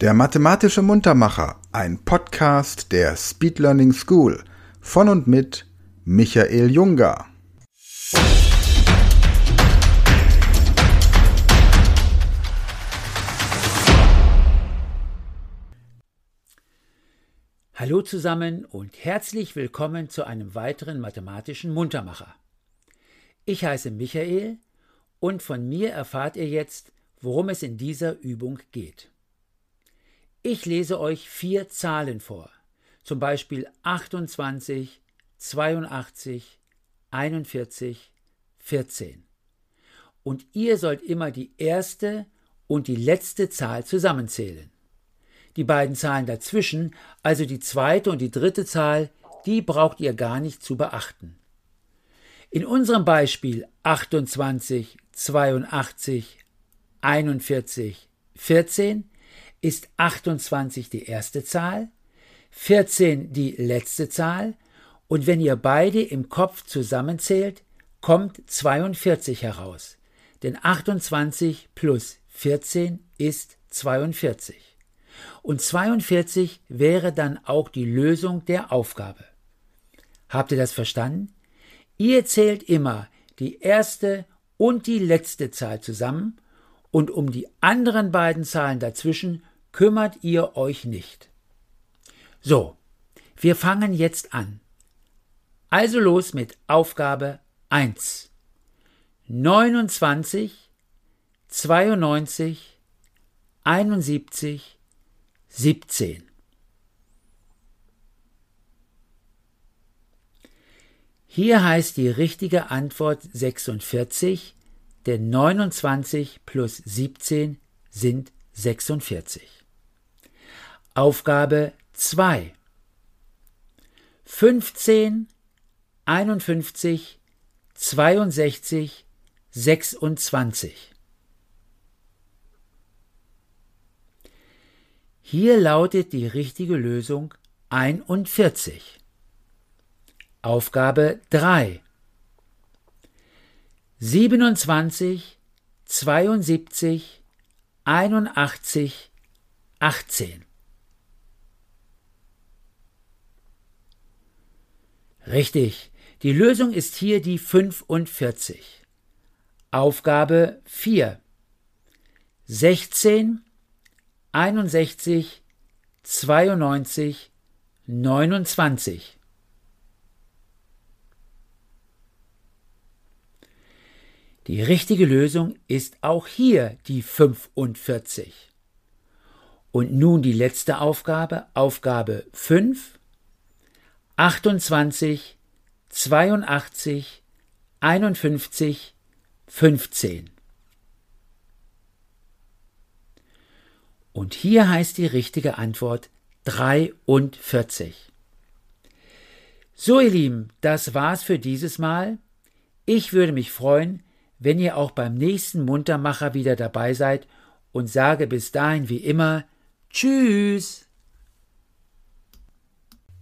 Der mathematische Muntermacher, ein Podcast der Speed Learning School von und mit Michael Junger. Hallo zusammen und herzlich willkommen zu einem weiteren mathematischen Muntermacher. Ich heiße Michael und von mir erfahrt ihr jetzt, worum es in dieser Übung geht. Ich lese euch vier Zahlen vor, zum Beispiel 28, 82, 41, 14. Und ihr sollt immer die erste und die letzte Zahl zusammenzählen. Die beiden Zahlen dazwischen, also die zweite und die dritte Zahl, die braucht ihr gar nicht zu beachten. In unserem Beispiel 28, 82, 41, 14 ist 28 die erste Zahl, 14 die letzte Zahl und wenn ihr beide im Kopf zusammenzählt, kommt 42 heraus. Denn 28 plus 14 ist 42. Und 42 wäre dann auch die Lösung der Aufgabe. Habt ihr das verstanden? Ihr zählt immer die erste und die letzte Zahl zusammen und um die anderen beiden Zahlen dazwischen kümmert ihr euch nicht. So, wir fangen jetzt an. Also los mit Aufgabe 1. 29, 92, 71, 17. Hier heißt die richtige Antwort 46, denn 29 plus 17 sind 46. Aufgabe 2 15, 51, 62, 26. Hier lautet die richtige Lösung 41. Aufgabe 3 27, 72, 81, 18. Richtig, die Lösung ist hier die 45. Aufgabe 4. 16, 61, 92, 29. Die richtige Lösung ist auch hier die 45. Und nun die letzte Aufgabe, Aufgabe 5. 28, 82, 51, 15. Und hier heißt die richtige Antwort 43. So ihr Lieben, das war's für dieses Mal. Ich würde mich freuen, wenn ihr auch beim nächsten Muntermacher wieder dabei seid und sage bis dahin wie immer Tschüss.